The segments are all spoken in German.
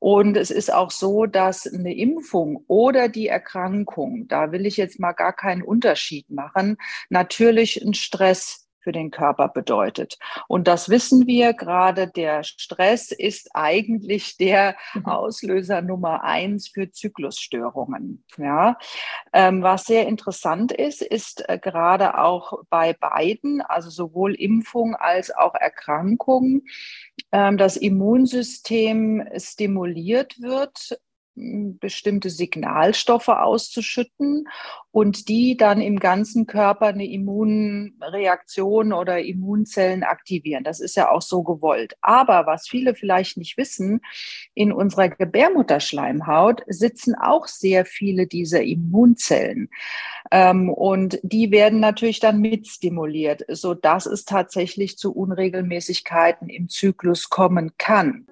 Und es ist auch so, dass eine Impfung oder die Erkrankung, da will ich jetzt mal gar keinen Unterschied machen, natürlich ein Stress für den Körper bedeutet. Und das wissen wir, gerade der Stress ist eigentlich der mhm. Auslöser Nummer eins für Zyklusstörungen. Ja. Ähm, was sehr interessant ist, ist äh, gerade auch bei beiden, also sowohl Impfung als auch Erkrankung, ähm, das Immunsystem stimuliert wird bestimmte Signalstoffe auszuschütten und die dann im ganzen Körper eine Immunreaktion oder Immunzellen aktivieren. Das ist ja auch so gewollt. Aber was viele vielleicht nicht wissen, in unserer Gebärmutterschleimhaut sitzen auch sehr viele dieser Immunzellen. Ähm, und die werden natürlich dann mitstimuliert, sodass es tatsächlich zu Unregelmäßigkeiten im Zyklus kommen kann.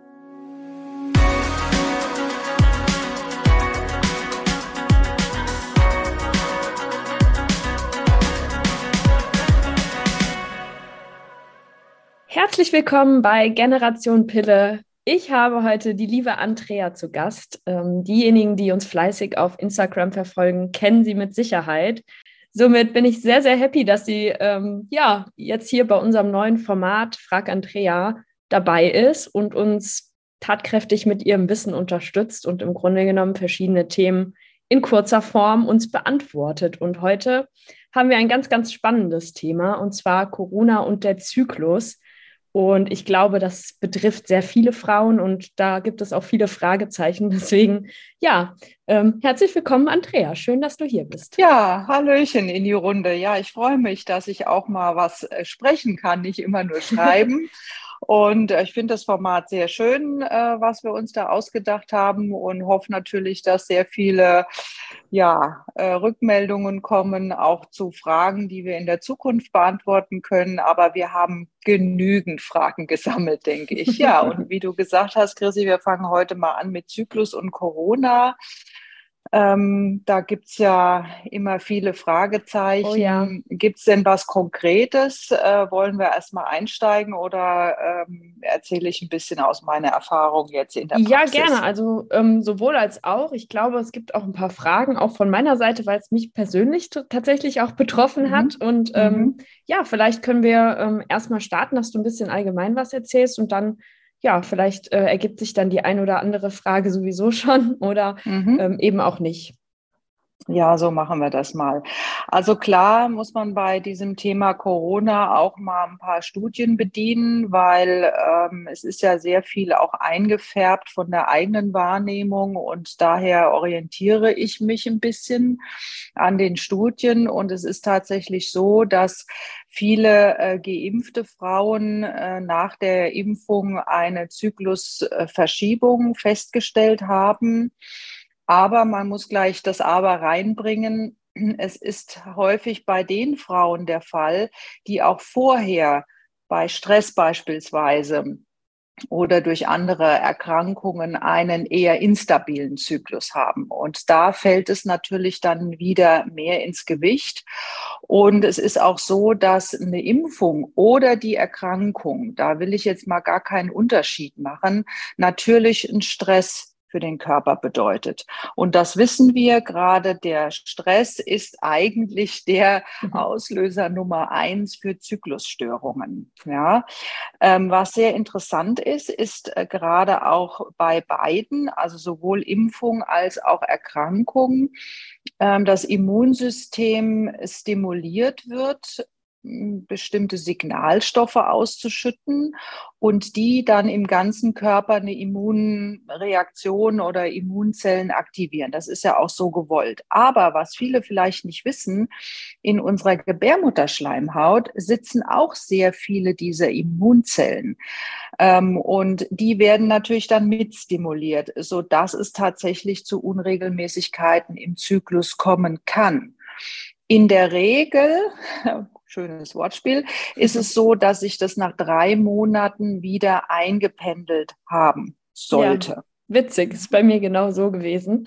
Herzlich willkommen bei Generation Pille. Ich habe heute die liebe Andrea zu Gast. Ähm, diejenigen, die uns fleißig auf Instagram verfolgen, kennen sie mit Sicherheit. Somit bin ich sehr, sehr happy, dass sie ähm, ja jetzt hier bei unserem neuen Format Frag Andrea dabei ist und uns tatkräftig mit ihrem Wissen unterstützt und im Grunde genommen verschiedene Themen in kurzer Form uns beantwortet. Und heute haben wir ein ganz, ganz spannendes Thema, und zwar Corona und der Zyklus. Und ich glaube, das betrifft sehr viele Frauen und da gibt es auch viele Fragezeichen. Deswegen, ja, ähm, herzlich willkommen, Andrea. Schön, dass du hier bist. Ja, Hallöchen in die Runde. Ja, ich freue mich, dass ich auch mal was äh, sprechen kann, nicht immer nur schreiben. Und äh, ich finde das Format sehr schön, äh, was wir uns da ausgedacht haben und hoffe natürlich, dass sehr viele ja, äh, Rückmeldungen kommen, auch zu Fragen, die wir in der Zukunft beantworten können. Aber wir haben genügend Fragen gesammelt, denke ich. Ja, und wie du gesagt hast, Chrissy, wir fangen heute mal an mit Zyklus und Corona. Ähm, da gibt's ja immer viele Fragezeichen. Oh ja. Gibt es denn was Konkretes? Äh, wollen wir erstmal einsteigen oder ähm, erzähle ich ein bisschen aus meiner Erfahrung jetzt in der Praxis? Ja, gerne. Also ähm, sowohl als auch. Ich glaube, es gibt auch ein paar Fragen, auch von meiner Seite, weil es mich persönlich tatsächlich auch betroffen mhm. hat. Und ähm, mhm. ja, vielleicht können wir ähm, erstmal starten, dass du ein bisschen allgemein was erzählst und dann ja, vielleicht äh, ergibt sich dann die ein oder andere Frage sowieso schon oder mhm. ähm, eben auch nicht. Ja, so machen wir das mal. Also klar muss man bei diesem Thema Corona auch mal ein paar Studien bedienen, weil ähm, es ist ja sehr viel auch eingefärbt von der eigenen Wahrnehmung und daher orientiere ich mich ein bisschen an den Studien und es ist tatsächlich so, dass viele äh, geimpfte Frauen äh, nach der Impfung eine Zyklusverschiebung festgestellt haben. Aber man muss gleich das Aber reinbringen. Es ist häufig bei den Frauen der Fall, die auch vorher bei Stress beispielsweise oder durch andere Erkrankungen einen eher instabilen Zyklus haben. Und da fällt es natürlich dann wieder mehr ins Gewicht. Und es ist auch so, dass eine Impfung oder die Erkrankung, da will ich jetzt mal gar keinen Unterschied machen, natürlich ein Stress für den Körper bedeutet. Und das wissen wir, gerade der Stress ist eigentlich der mhm. Auslöser Nummer eins für Zyklusstörungen. Ja. Ähm, was sehr interessant ist, ist äh, gerade auch bei beiden, also sowohl Impfung als auch Erkrankung, ähm, das Immunsystem stimuliert wird bestimmte Signalstoffe auszuschütten und die dann im ganzen Körper eine Immunreaktion oder Immunzellen aktivieren. Das ist ja auch so gewollt. Aber was viele vielleicht nicht wissen, in unserer Gebärmutterschleimhaut sitzen auch sehr viele dieser Immunzellen. Ähm, und die werden natürlich dann mitstimuliert, so dass es tatsächlich zu Unregelmäßigkeiten im Zyklus kommen kann. In der Regel schönes Wortspiel, ist es so, dass sich das nach drei Monaten wieder eingependelt haben sollte. Ja. Witzig, ist bei mir genau so gewesen.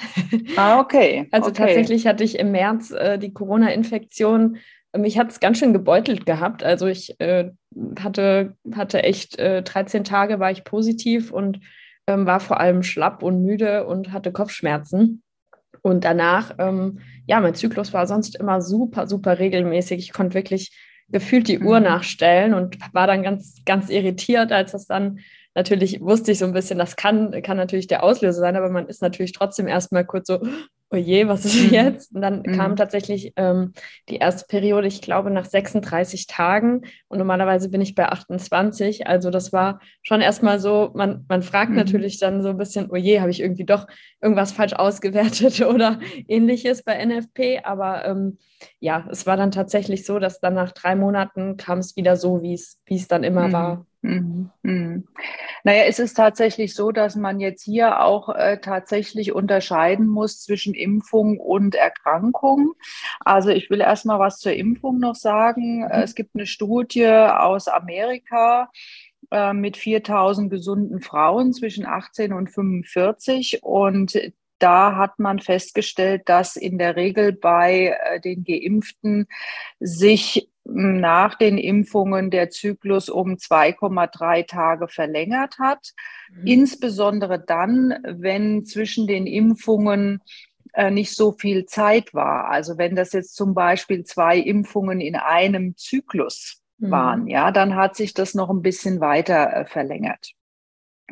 Ah, okay. Also okay. tatsächlich hatte ich im März äh, die Corona-Infektion. Mich hat es ganz schön gebeutelt gehabt. Also ich äh, hatte, hatte echt äh, 13 Tage war ich positiv und ähm, war vor allem schlapp und müde und hatte Kopfschmerzen. Und danach, ähm, ja, mein Zyklus war sonst immer super, super regelmäßig. Ich konnte wirklich gefühlt die Uhr mhm. nachstellen und war dann ganz, ganz irritiert, als das dann natürlich wusste ich so ein bisschen, das kann, kann natürlich der Auslöser sein, aber man ist natürlich trotzdem erstmal kurz so, oh je, was ist mhm. jetzt? Und dann mhm. kam tatsächlich ähm, die erste Periode, ich glaube, nach 36 Tagen. Und normalerweise bin ich bei 28. Also das war schon erstmal so, man, man fragt mhm. natürlich dann so ein bisschen, oh je, habe ich irgendwie doch irgendwas falsch ausgewertet oder ähnliches bei NFP. Aber ähm, ja, es war dann tatsächlich so, dass dann nach drei Monaten kam es wieder so, wie es dann immer mhm. war. Mhm. Naja, es ist tatsächlich so, dass man jetzt hier auch äh, tatsächlich unterscheiden muss zwischen Impfung und Erkrankung. Also ich will erst mal was zur Impfung noch sagen. Mhm. Es gibt eine Studie aus Amerika äh, mit 4000 gesunden Frauen zwischen 18 und 45 und da hat man festgestellt, dass in der Regel bei äh, den Geimpften sich nach den Impfungen der Zyklus um 2,3 Tage verlängert hat. Mhm. Insbesondere dann, wenn zwischen den Impfungen äh, nicht so viel Zeit war. Also wenn das jetzt zum Beispiel zwei Impfungen in einem Zyklus mhm. waren, ja, dann hat sich das noch ein bisschen weiter äh, verlängert.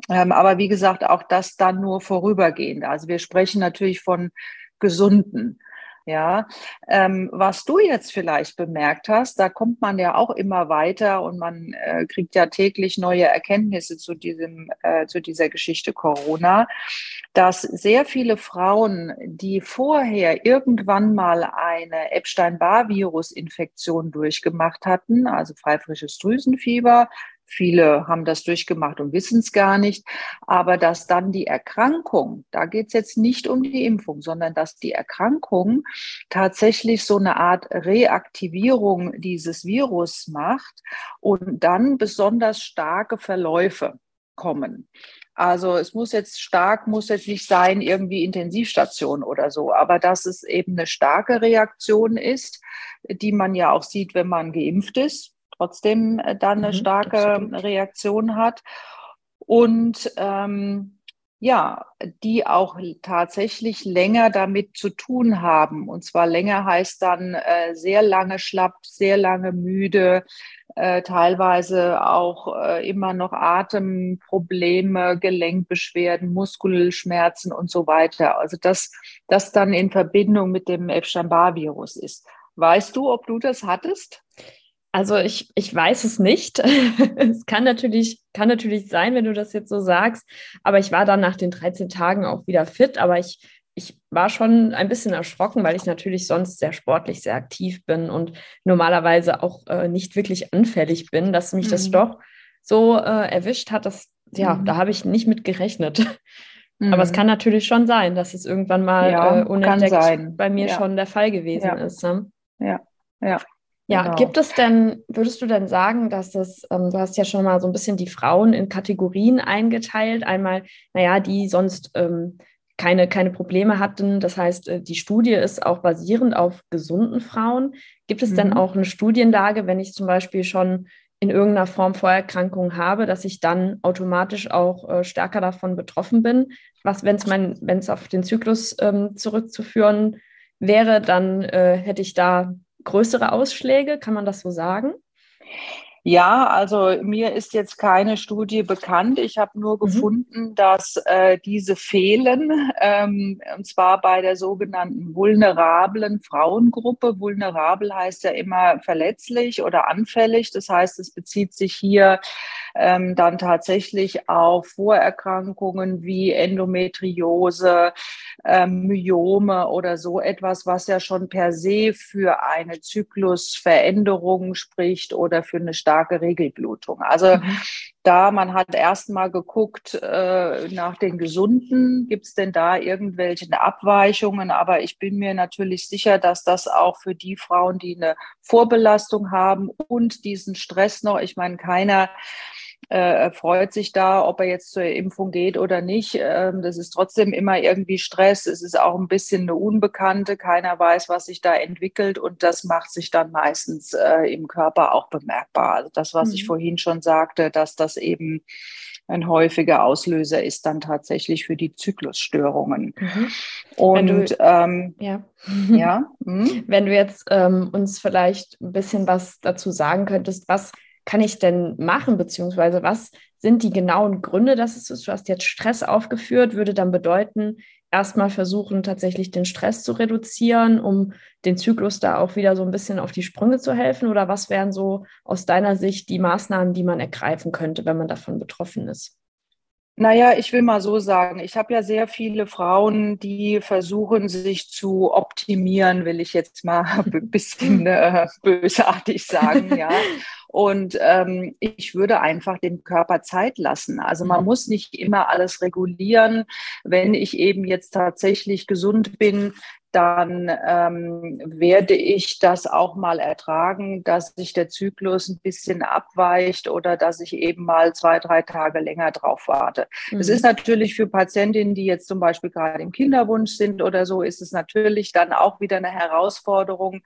Ähm, aber wie gesagt, auch das dann nur vorübergehend. Also wir sprechen natürlich von gesunden ja, ähm, was du jetzt vielleicht bemerkt hast, da kommt man ja auch immer weiter und man äh, kriegt ja täglich neue Erkenntnisse zu diesem, äh, zu dieser Geschichte Corona, dass sehr viele Frauen, die vorher irgendwann mal eine Epstein-Barr-Virus-Infektion durchgemacht hatten, also pfeifrisches Drüsenfieber, Viele haben das durchgemacht und wissen es gar nicht. Aber dass dann die Erkrankung, da geht es jetzt nicht um die Impfung, sondern dass die Erkrankung tatsächlich so eine Art Reaktivierung dieses Virus macht und dann besonders starke Verläufe kommen. Also es muss jetzt stark, muss jetzt nicht sein, irgendwie Intensivstation oder so, aber dass es eben eine starke Reaktion ist, die man ja auch sieht, wenn man geimpft ist trotzdem äh, dann eine mhm, starke absolut. Reaktion hat. Und ähm, ja, die auch tatsächlich länger damit zu tun haben. Und zwar länger heißt dann äh, sehr lange schlapp, sehr lange müde, äh, teilweise auch äh, immer noch Atemprobleme, Gelenkbeschwerden, Muskelschmerzen und so weiter. Also das, das dann in Verbindung mit dem Epstein-Barr-Virus ist. Weißt du, ob du das hattest? Also ich, ich weiß es nicht. es kann natürlich, kann natürlich sein, wenn du das jetzt so sagst. Aber ich war dann nach den 13 Tagen auch wieder fit. Aber ich, ich war schon ein bisschen erschrocken, weil ich natürlich sonst sehr sportlich, sehr aktiv bin und normalerweise auch äh, nicht wirklich anfällig bin, dass mich mhm. das doch so äh, erwischt hat. Dass, ja, mhm. da habe ich nicht mit gerechnet. Mhm. Aber es mhm. kann natürlich schon sein, dass es irgendwann mal ja, äh, unentdeckt bei mir ja. schon der Fall gewesen ja. ist. Ne? Ja, ja. Ja, genau. gibt es denn, würdest du denn sagen, dass es, ähm, du hast ja schon mal so ein bisschen die Frauen in Kategorien eingeteilt. Einmal, naja, die sonst ähm, keine, keine Probleme hatten. Das heißt, äh, die Studie ist auch basierend auf gesunden Frauen. Gibt es mhm. denn auch eine Studienlage, wenn ich zum Beispiel schon in irgendeiner Form Vorerkrankung habe, dass ich dann automatisch auch äh, stärker davon betroffen bin? Was, wenn es mein, wenn es auf den Zyklus ähm, zurückzuführen wäre, dann äh, hätte ich da größere Ausschläge, kann man das so sagen? Ja, also mir ist jetzt keine Studie bekannt. Ich habe nur mhm. gefunden, dass äh, diese fehlen, ähm, und zwar bei der sogenannten vulnerablen Frauengruppe. Vulnerabel heißt ja immer verletzlich oder anfällig. Das heißt, es bezieht sich hier ähm, dann tatsächlich auf Vorerkrankungen wie Endometriose, ähm, Myome oder so etwas, was ja schon per se für eine Zyklusveränderung spricht oder für eine starke Regelblutung. Also mhm. da man hat erstmal geguckt äh, nach den Gesunden, gibt es denn da irgendwelche Abweichungen? Aber ich bin mir natürlich sicher, dass das auch für die Frauen, die eine Vorbelastung haben und diesen Stress noch, ich meine, keiner äh, freut sich da, ob er jetzt zur Impfung geht oder nicht. Ähm, das ist trotzdem immer irgendwie Stress. Es ist auch ein bisschen eine Unbekannte. Keiner weiß, was sich da entwickelt und das macht sich dann meistens äh, im Körper auch bemerkbar. Also das, was mhm. ich vorhin schon sagte, dass das eben ein häufiger Auslöser ist dann tatsächlich für die Zyklusstörungen. Mhm. Und du, ähm, ja, ja hm? wenn du jetzt ähm, uns vielleicht ein bisschen was dazu sagen könntest, was kann ich denn machen, beziehungsweise was sind die genauen Gründe, dass es ist? Du hast jetzt Stress aufgeführt, würde dann bedeuten, erstmal versuchen, tatsächlich den Stress zu reduzieren, um den Zyklus da auch wieder so ein bisschen auf die Sprünge zu helfen? Oder was wären so aus deiner Sicht die Maßnahmen, die man ergreifen könnte, wenn man davon betroffen ist? Naja, ich will mal so sagen, ich habe ja sehr viele Frauen, die versuchen, sich zu optimieren, will ich jetzt mal ein bisschen äh, bösartig sagen, ja. Und ähm, ich würde einfach dem Körper Zeit lassen. Also man mhm. muss nicht immer alles regulieren. Wenn ich eben jetzt tatsächlich gesund bin, dann ähm, werde ich das auch mal ertragen, dass sich der Zyklus ein bisschen abweicht oder dass ich eben mal zwei, drei Tage länger drauf warte. Es mhm. ist natürlich für Patientinnen, die jetzt zum Beispiel gerade im Kinderwunsch sind oder so, ist es natürlich dann auch wieder eine Herausforderung.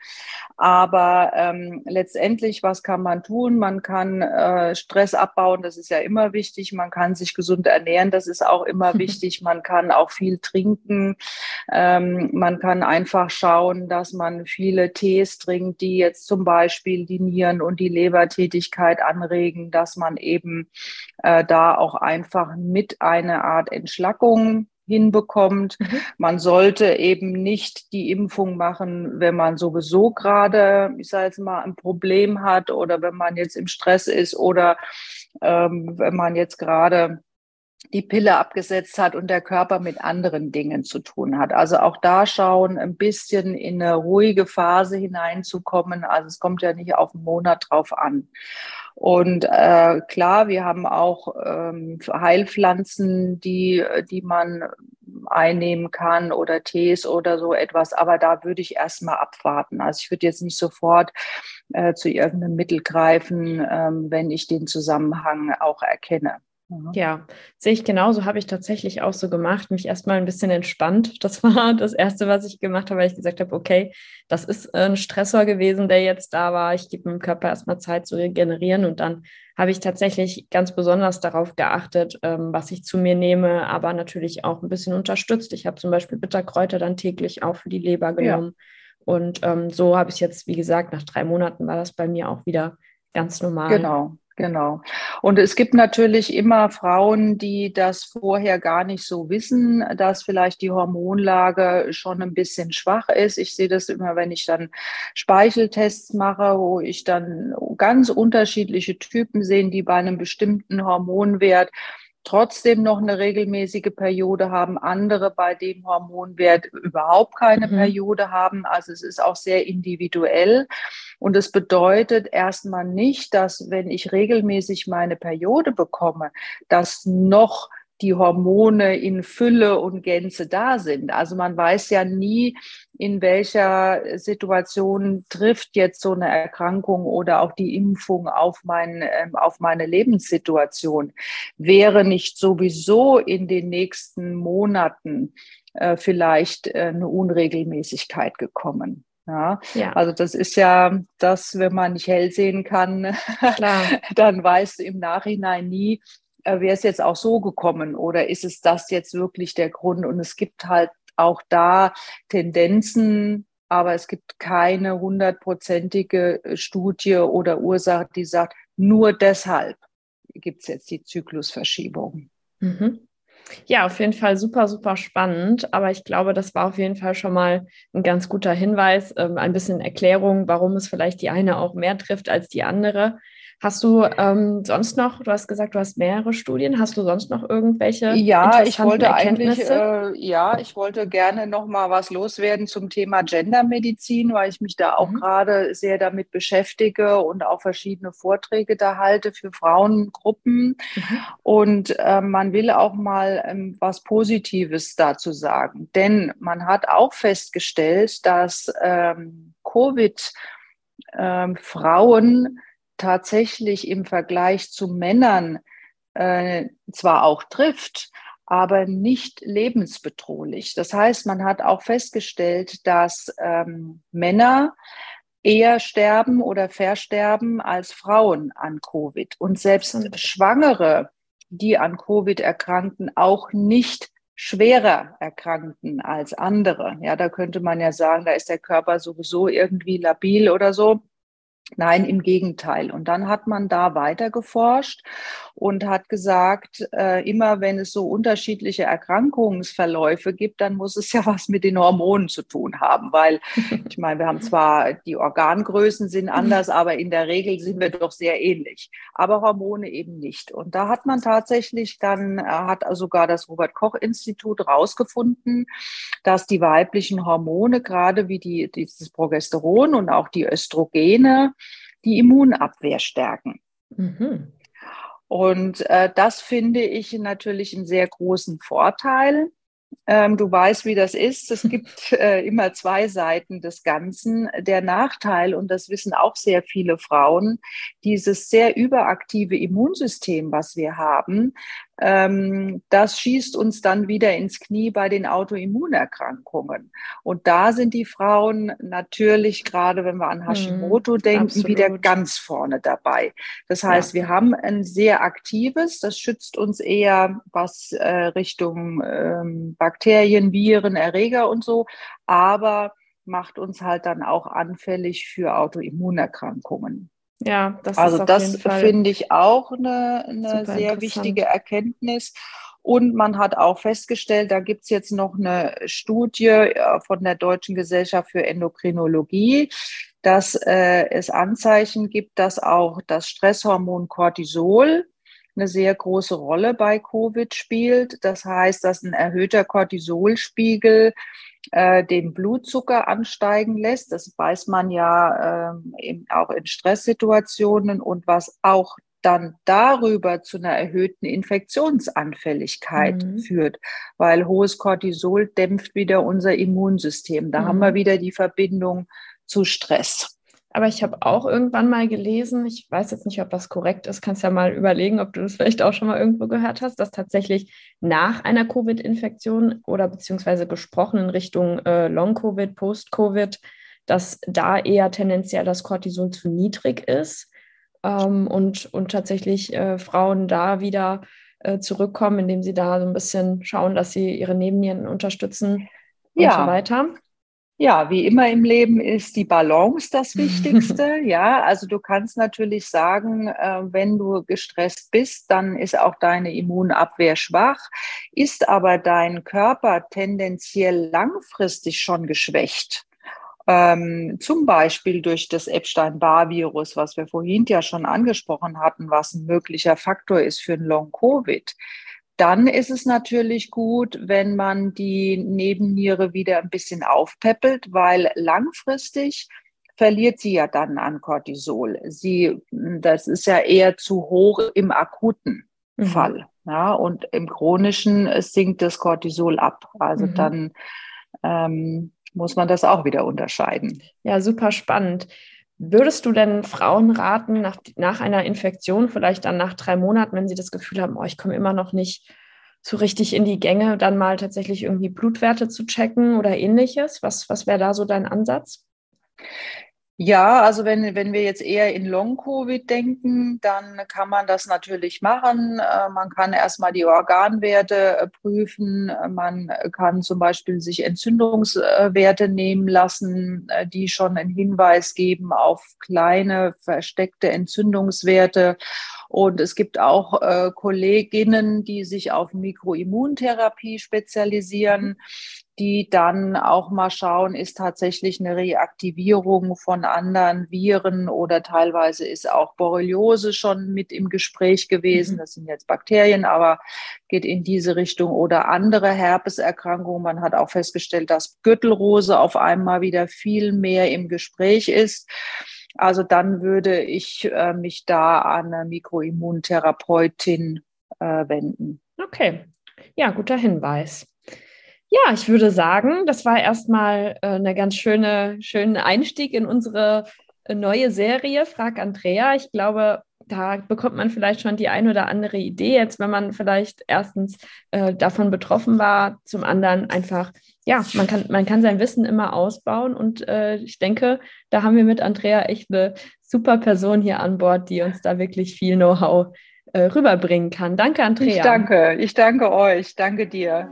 Aber ähm, letztendlich, was kann man tun? Man kann äh, Stress abbauen, das ist ja immer wichtig. Man kann sich gesund ernähren, das ist auch immer wichtig. Man kann auch viel trinken. Ähm, man kann kann einfach schauen, dass man viele Tees trinkt, die jetzt zum Beispiel die Nieren- und die Lebertätigkeit anregen, dass man eben äh, da auch einfach mit einer Art Entschlackung hinbekommt. Mhm. Man sollte eben nicht die Impfung machen, wenn man sowieso gerade, ich sage jetzt mal, ein Problem hat oder wenn man jetzt im Stress ist oder ähm, wenn man jetzt gerade die Pille abgesetzt hat und der Körper mit anderen Dingen zu tun hat. Also auch da schauen, ein bisschen in eine ruhige Phase hineinzukommen. Also es kommt ja nicht auf einen Monat drauf an. Und äh, klar, wir haben auch ähm, Heilpflanzen, die, die man einnehmen kann oder Tees oder so etwas. Aber da würde ich erstmal abwarten. Also ich würde jetzt nicht sofort äh, zu irgendeinem Mittel greifen, ähm, wenn ich den Zusammenhang auch erkenne. Ja, sehe ich genauso, habe ich tatsächlich auch so gemacht, mich erstmal ein bisschen entspannt. Das war das Erste, was ich gemacht habe, weil ich gesagt habe, okay, das ist ein Stressor gewesen, der jetzt da war. Ich gebe meinem Körper erstmal Zeit zu regenerieren und dann habe ich tatsächlich ganz besonders darauf geachtet, ähm, was ich zu mir nehme, aber natürlich auch ein bisschen unterstützt. Ich habe zum Beispiel Bitterkräuter dann täglich auch für die Leber genommen. Ja. Und ähm, so habe ich jetzt, wie gesagt, nach drei Monaten war das bei mir auch wieder ganz normal. Genau. Genau. Und es gibt natürlich immer Frauen, die das vorher gar nicht so wissen, dass vielleicht die Hormonlage schon ein bisschen schwach ist. Ich sehe das immer, wenn ich dann Speicheltests mache, wo ich dann ganz unterschiedliche Typen sehe, die bei einem bestimmten Hormonwert trotzdem noch eine regelmäßige Periode haben, andere bei dem Hormonwert überhaupt keine mhm. Periode haben. Also es ist auch sehr individuell. Und es bedeutet erstmal nicht, dass wenn ich regelmäßig meine Periode bekomme, dass noch die Hormone in Fülle und Gänze da sind. Also man weiß ja nie, in welcher Situation trifft jetzt so eine Erkrankung oder auch die Impfung auf, mein, ähm, auf meine Lebenssituation. Wäre nicht sowieso in den nächsten Monaten äh, vielleicht äh, eine Unregelmäßigkeit gekommen. Ja, ja, also das ist ja das, wenn man nicht hell sehen kann, dann weißt du im Nachhinein nie, wäre es jetzt auch so gekommen oder ist es das jetzt wirklich der Grund? Und es gibt halt auch da Tendenzen, aber es gibt keine hundertprozentige äh, Studie oder Ursache, die sagt, nur deshalb gibt es jetzt die Zyklusverschiebung. Mhm. Ja, auf jeden Fall super, super spannend. Aber ich glaube, das war auf jeden Fall schon mal ein ganz guter Hinweis, ähm, ein bisschen Erklärung, warum es vielleicht die eine auch mehr trifft als die andere. Hast du ähm, sonst noch, du hast gesagt, du hast mehrere Studien, hast du sonst noch irgendwelche? Ja, ich wollte eigentlich, äh, ja, ich wollte gerne noch mal was loswerden zum Thema Gendermedizin, weil ich mich da auch mhm. gerade sehr damit beschäftige und auch verschiedene Vorträge da halte für Frauengruppen. Mhm. Und äh, man will auch mal ähm, was Positives dazu sagen, denn man hat auch festgestellt, dass ähm, Covid ähm, Frauen tatsächlich im Vergleich zu Männern äh, zwar auch trifft, aber nicht lebensbedrohlich. Das heißt, man hat auch festgestellt, dass ähm, Männer eher sterben oder versterben als Frauen an Covid. Und selbst Schwangere, die an Covid erkranken, auch nicht schwerer erkranken als andere. Ja, da könnte man ja sagen, da ist der Körper sowieso irgendwie labil oder so. Nein, im Gegenteil. Und dann hat man da weiter geforscht und hat gesagt, äh, immer wenn es so unterschiedliche Erkrankungsverläufe gibt, dann muss es ja was mit den Hormonen zu tun haben, weil ich meine, wir haben zwar die Organgrößen sind anders, aber in der Regel sind wir doch sehr ähnlich, aber Hormone eben nicht. Und da hat man tatsächlich dann, äh, hat sogar das Robert Koch Institut rausgefunden, dass die weiblichen Hormone, gerade wie die, dieses Progesteron und auch die Östrogene, die Immunabwehr stärken. Mhm. Und äh, das finde ich natürlich einen sehr großen Vorteil. Ähm, du weißt, wie das ist. Es gibt äh, immer zwei Seiten des Ganzen. Der Nachteil, und das wissen auch sehr viele Frauen, dieses sehr überaktive Immunsystem, was wir haben, das schießt uns dann wieder ins Knie bei den Autoimmunerkrankungen. Und da sind die Frauen natürlich, gerade wenn wir an mhm, Hashimoto mm, denken, absolut. wieder ganz vorne dabei. Das heißt, ja. wir haben ein sehr aktives, das schützt uns eher was äh, Richtung ähm, Bakterien, Viren, Erreger und so, aber macht uns halt dann auch anfällig für Autoimmunerkrankungen. Ja, das also ist das finde ich auch eine, eine sehr wichtige Erkenntnis. Und man hat auch festgestellt, da gibt es jetzt noch eine Studie äh, von der Deutschen Gesellschaft für Endokrinologie, dass äh, es Anzeichen gibt, dass auch das Stresshormon Cortisol eine sehr große Rolle bei Covid spielt. Das heißt, dass ein erhöhter Cortisolspiegel äh, den Blutzucker ansteigen lässt. Das weiß man ja ähm, eben auch in Stresssituationen und was auch dann darüber zu einer erhöhten Infektionsanfälligkeit mhm. führt, weil hohes Cortisol dämpft wieder unser Immunsystem. Da mhm. haben wir mhm. wieder die Verbindung zu Stress. Aber ich habe auch irgendwann mal gelesen, ich weiß jetzt nicht, ob das korrekt ist, kannst ja mal überlegen, ob du das vielleicht auch schon mal irgendwo gehört hast, dass tatsächlich nach einer Covid-Infektion oder beziehungsweise gesprochen in Richtung äh, Long-Covid, Post-Covid, dass da eher tendenziell das Cortisol zu niedrig ist ähm, und, und tatsächlich äh, Frauen da wieder äh, zurückkommen, indem sie da so ein bisschen schauen, dass sie ihre Nebennieren unterstützen und ja. so weiter. Ja, wie immer im Leben ist die Balance das Wichtigste. ja, also du kannst natürlich sagen, äh, wenn du gestresst bist, dann ist auch deine Immunabwehr schwach. Ist aber dein Körper tendenziell langfristig schon geschwächt, ähm, zum Beispiel durch das Epstein-Barr-Virus, was wir vorhin ja schon angesprochen hatten, was ein möglicher Faktor ist für ein Long-Covid, dann ist es natürlich gut, wenn man die Nebenniere wieder ein bisschen aufpeppelt, weil langfristig verliert sie ja dann an Cortisol. Sie, das ist ja eher zu hoch im akuten mhm. Fall. Ja, und im chronischen sinkt das Cortisol ab. Also mhm. dann ähm, muss man das auch wieder unterscheiden. Ja, super spannend. Würdest du denn Frauen raten, nach, nach einer Infektion, vielleicht dann nach drei Monaten, wenn sie das Gefühl haben, oh, ich komme immer noch nicht so richtig in die Gänge, dann mal tatsächlich irgendwie Blutwerte zu checken oder ähnliches? Was, was wäre da so dein Ansatz? Ja, also wenn, wenn wir jetzt eher in Long-Covid denken, dann kann man das natürlich machen. Äh, man kann erstmal die Organwerte äh, prüfen. Man kann zum Beispiel sich Entzündungswerte nehmen lassen, äh, die schon einen Hinweis geben auf kleine versteckte Entzündungswerte. Und es gibt auch äh, Kolleginnen, die sich auf Mikroimmuntherapie spezialisieren, die dann auch mal schauen, ist tatsächlich eine Reaktivierung von anderen Viren oder teilweise ist auch Borreliose schon mit im Gespräch gewesen. Mhm. Das sind jetzt Bakterien, aber geht in diese Richtung oder andere Herpeserkrankungen. Man hat auch festgestellt, dass Gürtelrose auf einmal wieder viel mehr im Gespräch ist. Also dann würde ich äh, mich da an eine Mikroimmuntherapeutin äh, wenden. Okay, ja, guter Hinweis. Ja, ich würde sagen, das war erstmal äh, eine ganz schöne, schönen Einstieg in unsere neue Serie, Frag Andrea. Ich glaube, da bekommt man vielleicht schon die ein oder andere Idee jetzt, wenn man vielleicht erstens äh, davon betroffen war, zum anderen einfach, ja, man kann, man kann sein Wissen immer ausbauen und äh, ich denke, da haben wir mit Andrea echt eine super Person hier an Bord, die uns da wirklich viel Know-how äh, rüberbringen kann. Danke, Andrea. Ich danke, ich danke euch, danke dir.